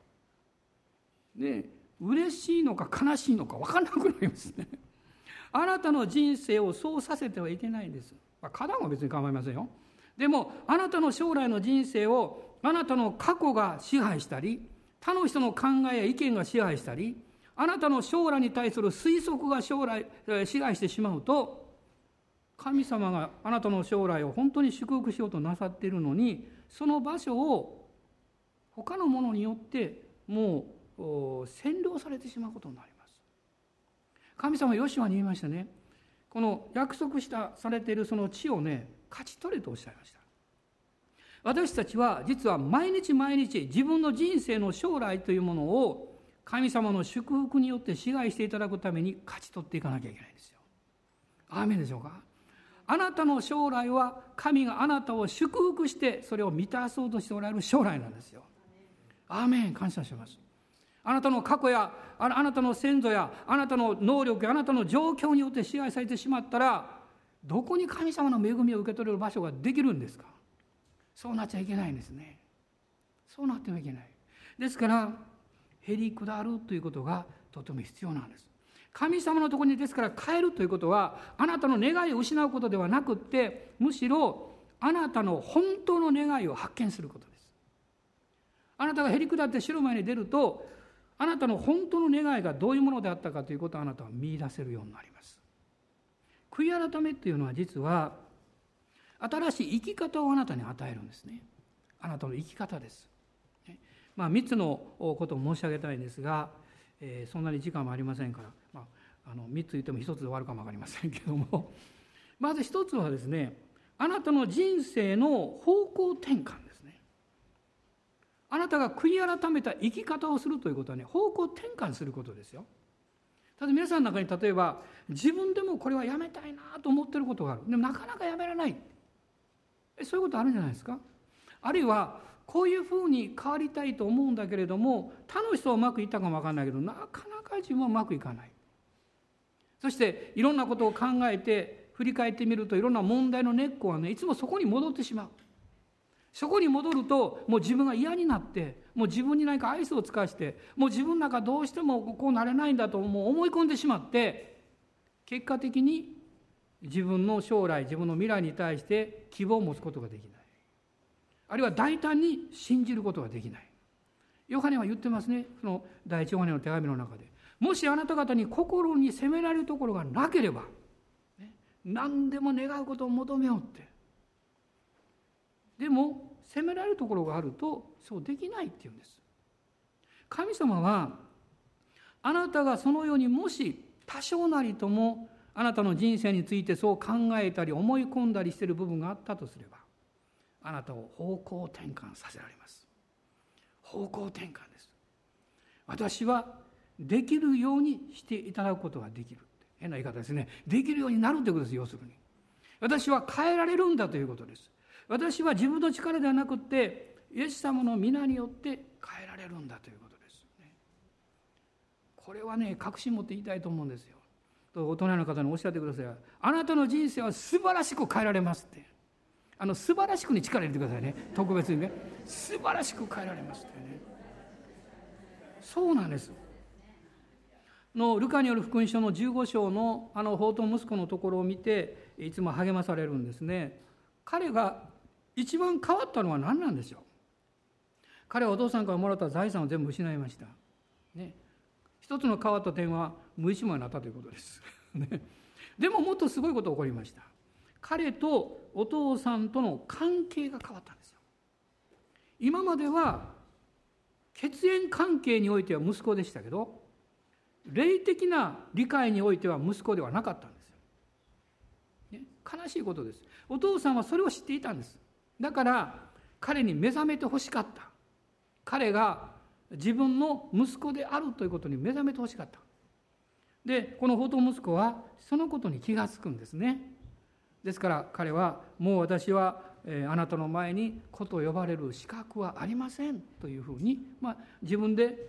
ね。嬉しいのか悲しいのか分からなくなりますね。<laughs> あなたの人生をそうさせてはいけないんです。ま花壇は別に構いませんよ。でもあなたの将来の人生をあなたの過去が支配したり他の人の考えや意見が支配したりあなたの将来に対する推測が将来支配してしまうと神様があなたの将来を本当に祝福しようとなさっているのにその場所を他のものによってもう占領されてしまうことになります神様ヨシュアに言いましたねこの約束したされているその地をね勝ち取れとおっしゃいました私たちは実は毎日毎日自分の人生の将来というものを神様の祝福によって支配していただくために勝ち取っていかなきゃいけないんですよ。アーメンでしょうか？あなたの将来は神があなたを祝福してそれを満たそうとしておられる将来なんですよ。アーメン感謝します。あなたの過去やあなたの先祖やあなたの能力やあなたの状況によって支配されてしまったらどこに神様の恵みを受け取れる場所ができるんですか？そうなっちゃいけないんですね。そうなってはいけない。ですからへり下るということがとても必要なんです。神様のところにですから変えるということはあなたの願いを失うことではなくってむしろあなたの本当の願いを発見することです。あなたがへり下って白前に出るとあなたの本当の願いがどういうものであったかということをあなたは見出せるようになります。悔い改めっていうのは実は新しい生き方をあなたに与えるんですね。あなたの生き方です。まあ3つのことを申し上げたいんですが、えー、そんなに時間もありませんから、まあ、あの3つ言っても1つで終わるかも分かりませんけども。まず1つはですねあなたの人生の方向転換。あなたが悔い改めた生き方をするということはね方向転換することですよ。ただ皆さんの中に例えば自分でもこれはやめたいなと思ってることがある。でもなかなかやめられない。そういうことあるんじゃないですか？あるいはこういうふうに変わりたいと思うんだけれども他の人はうまくいったかも分かんないけどなかなか自分はうまくいかない。そしていろんなことを考えて振り返ってみるといろんな問題の根っこはねいつもそこに戻ってしまう。そこに戻るともう自分が嫌になってもう自分に何か愛想を尽かしてもう自分なんかどうしてもこうなれないんだともう思い込んでしまって結果的に自分の将来自分の未来に対して希望を持つことができない。あるいは大胆に信じることができない。ヨハネは言ってますね。その第一ヨハネの手紙の中で。もしあなた方に心に責められるところがなければ、何でも願うことを求めようって。でも責められるところがあるとそうできないっていうんです。神様はあなたがそのようにもし多少なりともあなたの人生についてそう考えたり思い込んだりしている部分があったとすればあなたを方向転換させられます。方向転換です。私はできるようにしていただくことができる。変な言い方ですね。できるようになるということです要するに。私は変えられるんだということです。私は自分の力ではなくてイエス様の皆によって変えられるんだということです、ね、これはね確信持って言いたいと思うんですよ。と大人の方におっしゃってください。あなたの人生は素晴らしく変えられますって。あの素晴らしくに力入れてくださいね。特別にね。素晴らしく変えられますってね。そうなんです。のルカによる福音書の15章のあの宝刀息子のところを見ていつも励まされるんですね。彼が一番変わったのは何なんでしょう？彼はお父さんからもらった財産を全部失いました。ね、一つの変わった点は無一文になったということです。<laughs> ね、でももっとすごいことが起こりました。彼とお父さんとの関係が変わったんですよ。今までは血縁関係においては息子でしたけど霊的な理解においては息子ではなかったんですよ。ね、悲しいことです。お父さんはそれを知っていたんです。だから彼に目覚めてほしかった。彼が自分の息子であるということに目覚めてほしかった。でこの宝刀息子はそのことに気が付くんですね。ですから彼はもう私は、えあなたの前に子と呼ばれる資格はありません。というふうに、まあ、自分で、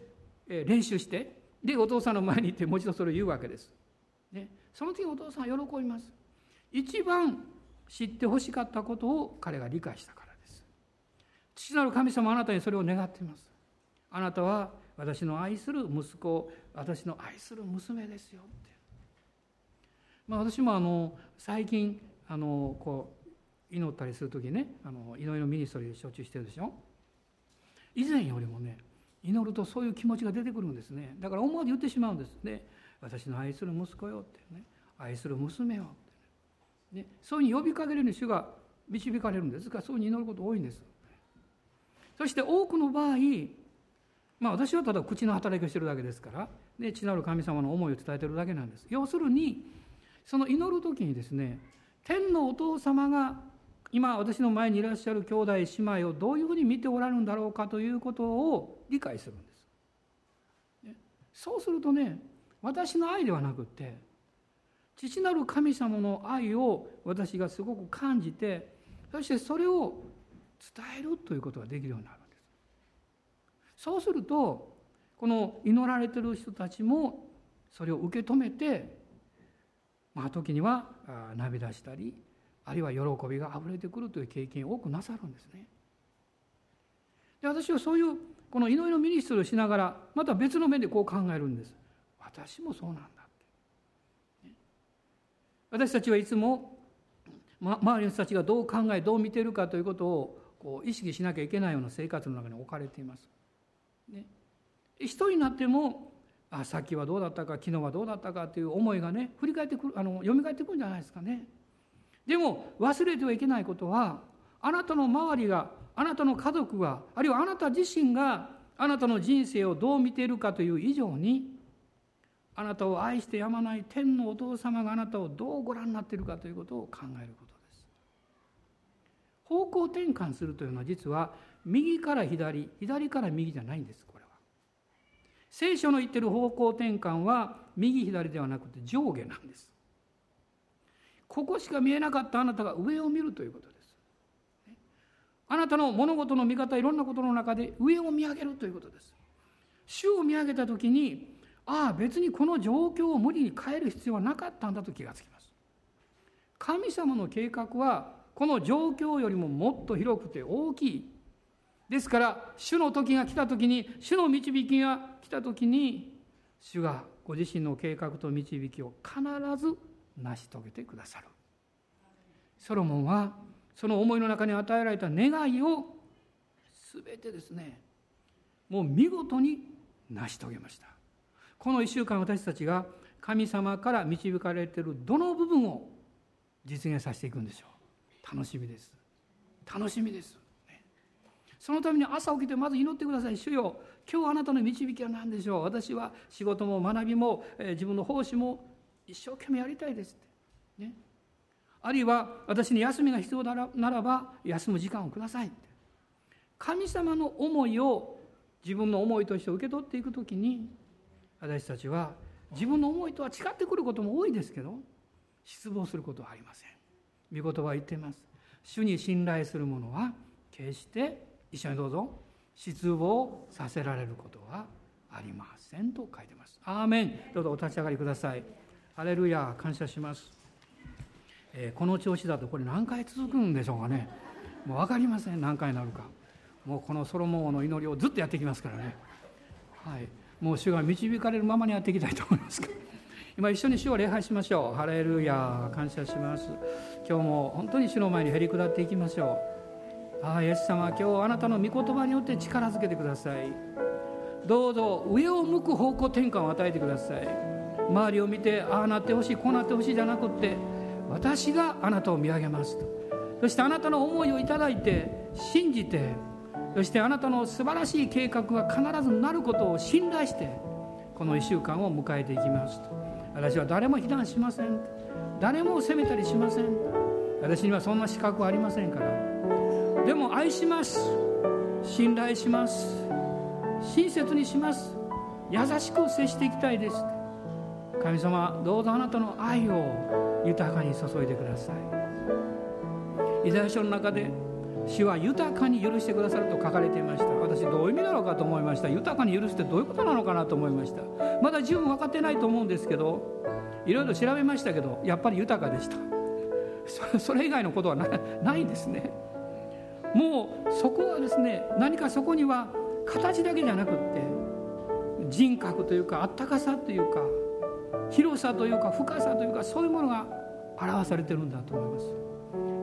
え練習してでお父さんの前に行ってもう一度それを言うわけです、ね、その時お父さんは喜びます。一番知ってほしかったことを彼が理解したからです。父なる神様あなたにそれを願っています。あなたは私の愛する息子私の愛する娘ですよって、まあ、私もあの最近あのこう祈ったりする時ねあの祈りのミニストリーで承知してるでしょ。以前よりもね祈るとそういう気持ちが出てくるんですね。だから思わず言ってしまうんです。ね私の愛する息子よってね。愛する娘よ。ね、そういうふうに呼びかけるように主が導かれるんです。からそういうふうに祈ること多いんです。そして多くの場合まあ私はただ口の働きをしてるだけですからね、地なる神様の思いを伝えてるだけなんです。要するにその祈る時にですね天のお父様が今私の前にいらっしゃる兄弟姉妹をどういうふうに見ておられるんだろうかということを理解するんです、ね、そうするとね私の愛ではなくって父なる神様の愛を私がすごく感じてそしてそれを伝えるということができるようになるんです。そうするとこの祈られてる人たちもそれを受け止めてまあ時には涙したりあるいは喜びがあふれてくるという経験を多くなさるんですね。で私はそういうこの祈りのミニストリーをしながらまた別の面でこう考えるんです。私もそうなんだ私たちはいつも、ま、周りの人たちがどう考えどう見ているかということをこう意識しなきゃいけないような生活の中に置かれています。ね、一人になってもあさっきはどうだったか昨日はどうだったかという思いがね振り返ってくるあの蘇ってくるんじゃないですかね。でも忘れてはいけないことはあなたの周りがあなたの家族があるいはあなた自身があなたの人生をどう見ているかという以上にあなたを愛してやまない天のお父様があなたをどうご覧になっているかということを考えることです。方向転換するというのは実は右から左左から右じゃないんですこれは。聖書の言ってる方向転換は右左ではなくて上下なんですここしか見えなかったあなたが上を見るということですあなたの物事の見方いろんなことの中で上を見上げるということです主を見上げた時にああ別にこの状況を無理に変える必要はなかったんだと気がつきます。神様の計画はこの状況よりももっと広くて大きい。ですから主の時が来た時に主の導きが来た時に主がご自身の計画と導きを必ず成し遂げてくださる。ソロモンはその思いの中に与えられた願いを全てですねもう見事に成し遂げました。この1週間私たちが神様から導かれているどの部分を実現させていくんでしょう。楽しみです。楽しみです。そのために朝起きてまず祈ってください。主よ今日あなたの導きは何でしょう。私は仕事も学びも、え、自分の奉仕も一生懸命やりたいですって、ね、あるいは私に休みが必要ならならば休む時間をくださいって。神様の思いを自分の思いとして受け取っていく時に私たちは自分の思いとは違ってくることも多いですけど失望することはありません。御言葉は言っています。主に信頼する者は決して一緒にどうぞ失望させられることはありませんと書いてます。アーメン。どうぞお立ち上がりください。ハレルヤ感謝します、えー、この調子だとこれ何回続くんでしょうかね。もう分かりません。何回になるか。もうこのソロモン王の祈りをずっとやっていきますからね。はい。もう主が導かれるままにやっていきたいと思います <laughs> 今一緒に主を礼拝しましょう。ハレルヤ感謝します。今日も本当に主の前にへり下っていきましょう。ああイエス様今日あなたの御言葉によって力づけてください。どうぞ上を向く方向転換を与えてください。周りを見てああなってほしいこうなってほしいじゃなくって私があなたを見上げますと。そしてあなたの思いをいただいて信じてそしてあなたの素晴らしい計画が必ずなることを信頼してこの1週間を迎えていきますと。私は誰も非難しません。誰も責めたりしません。私にはそんな資格はありませんから。でも愛します。信頼します。親切にします。優しく接していきたいです。神様どうぞあなたの愛を豊かに注いでください。イザヤ書の中で主は豊かに許してくださると書かれていました。私どういう意味なのかと思いました。豊かに許すってどういうことなのかなと思いました。まだ十分分かってないと思うんですけどいろいろ調べましたけどやっぱり豊かでした。それ以外のことはないですね。もうそこはですね何かそこには形だけじゃなくって人格というかあったかさというか広さというか深さというかそういうものが表されてるんだと思います。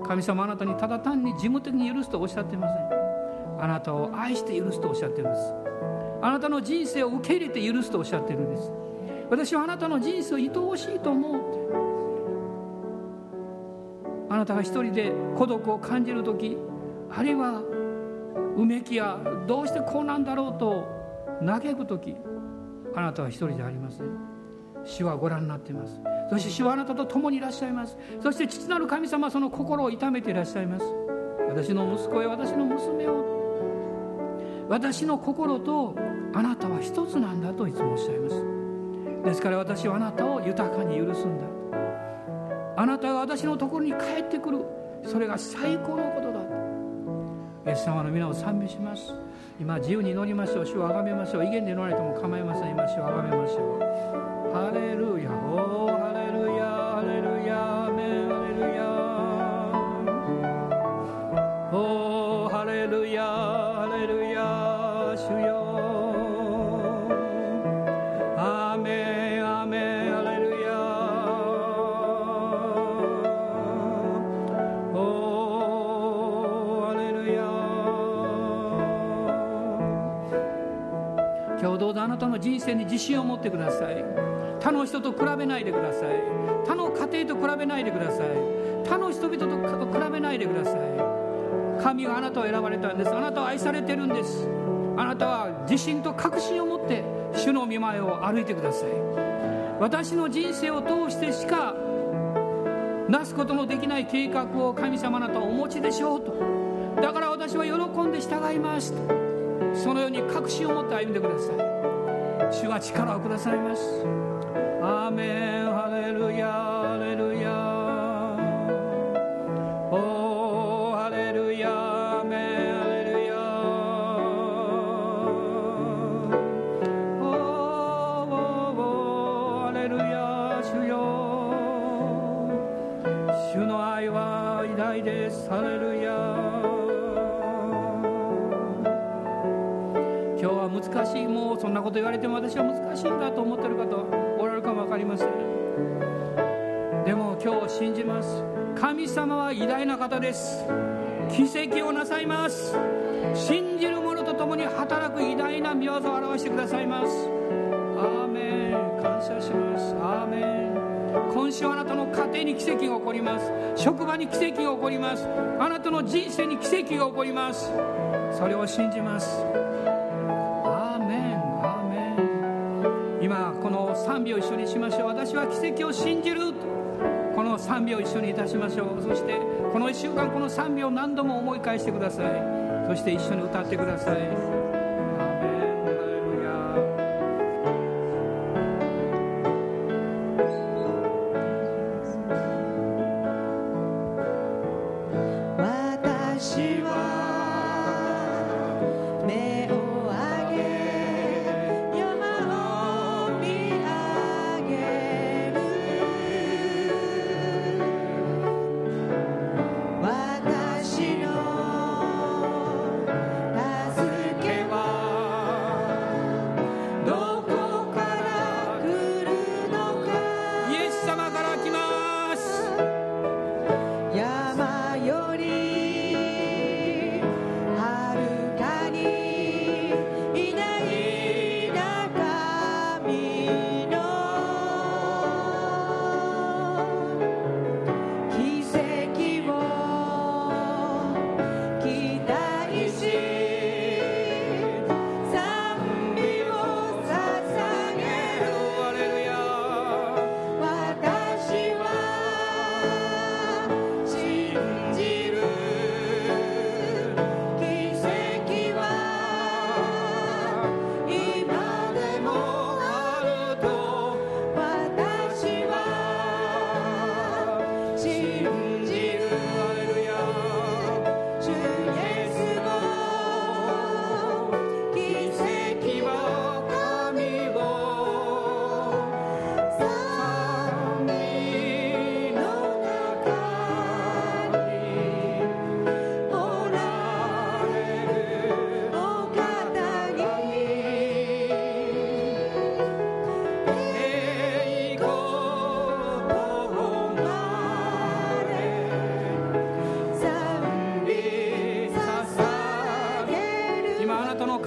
神様あなたにただ単に事務的に許すとおっしゃっていません。あなたを愛して許すとおっしゃってるんです。あなたの人生を受け入れて許すとおっしゃってるんです。私はあなたの人生を愛おしいと思う。あなたが一人で孤独を感じる時あるいはうめきやどうしてこうなんだろうと嘆く時あなたは一人じゃありません。主はご覧になっています。そして主はあなたと共にいらっしゃいます。そして父なる神様はその心を痛めていらっしゃいます。私の息子や私の娘を。私の心とあなたは一つなんだといつもおっしゃいます。ですから私はあなたを豊かに許すんだ。あなたが私のところに帰ってくる。それが最高のことだ。イエス様の皆を賛美します。今自由に祈りましょう。主をあがめましょう。威厳で祈られても構いません。今主をあがめましょう。ハレルヤ。生に自信を持ってください。他の人と比べないでください。他の家庭と比べないでください。他の人々と比べないでください。神はあなたを選ばれたんです。あなたは愛されてるんです。あなたは自信と確信を持って主の御前を歩いてください。私の人生を通してしかなすことのできない計画を神様あなたはお持ちでしょうと。だから私は喜んで従いますと。そのように確信を持って歩んでください。主は力をくださいます。アーメン。です。奇跡をなさいます。信じる者と共に働く偉大な見業を表してくださいます。アーメン。感謝します。アーメン。今週あなたの家庭に奇跡が起こります。職場に奇跡が起こります。あなたの人生に奇跡が起こります。それを信じます。アーメン。アーメン。今この賛美を一緒にしましょう。私は奇跡を信じる。この賛美を一緒にいたしましょう。そしてこの1週間この賛美を何度も思い返してください。そして一緒に歌ってください。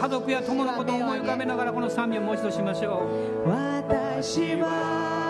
家族や友のことを思い浮かべながらこの賛美をもう一度しましょう。私は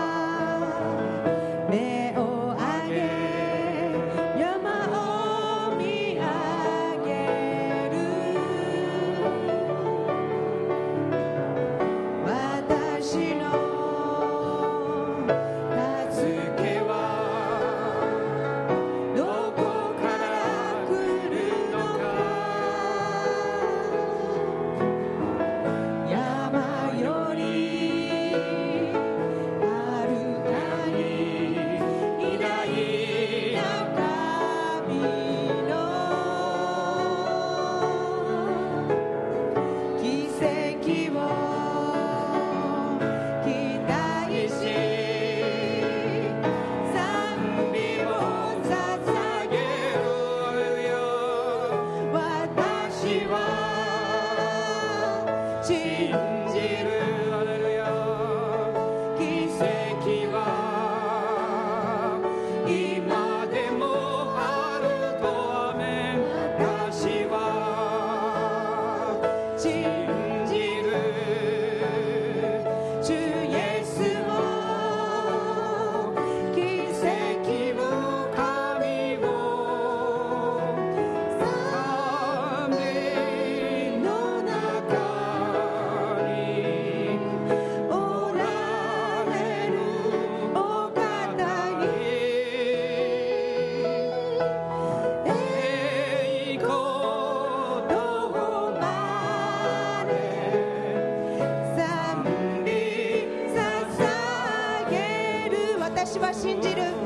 信じる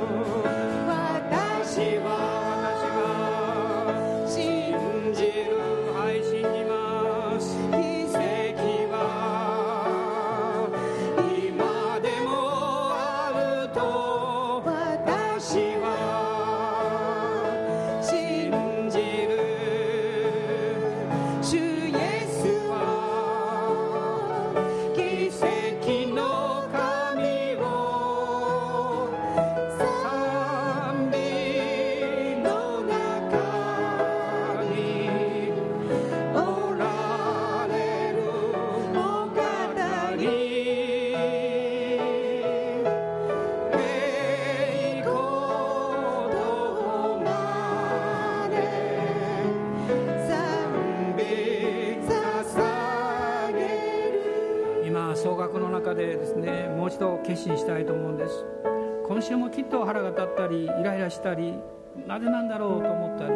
なぜなんだろうと思ったり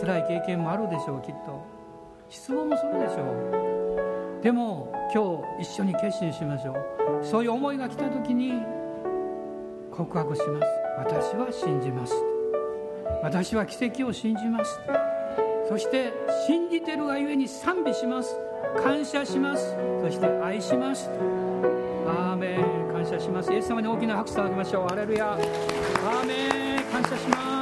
辛い経験もあるでしょうきっと。失望もするでしょう。でも今日一緒に決心しましょう。そういう思いが来た時に告白します。私は信じます。私は奇跡を信じます。そして信じてるがゆえに賛美します。感謝します。そして愛します。アーメン。感謝します。イエス様に大きな拍手をあげましょう。アレルヤ。アーメン。感謝します。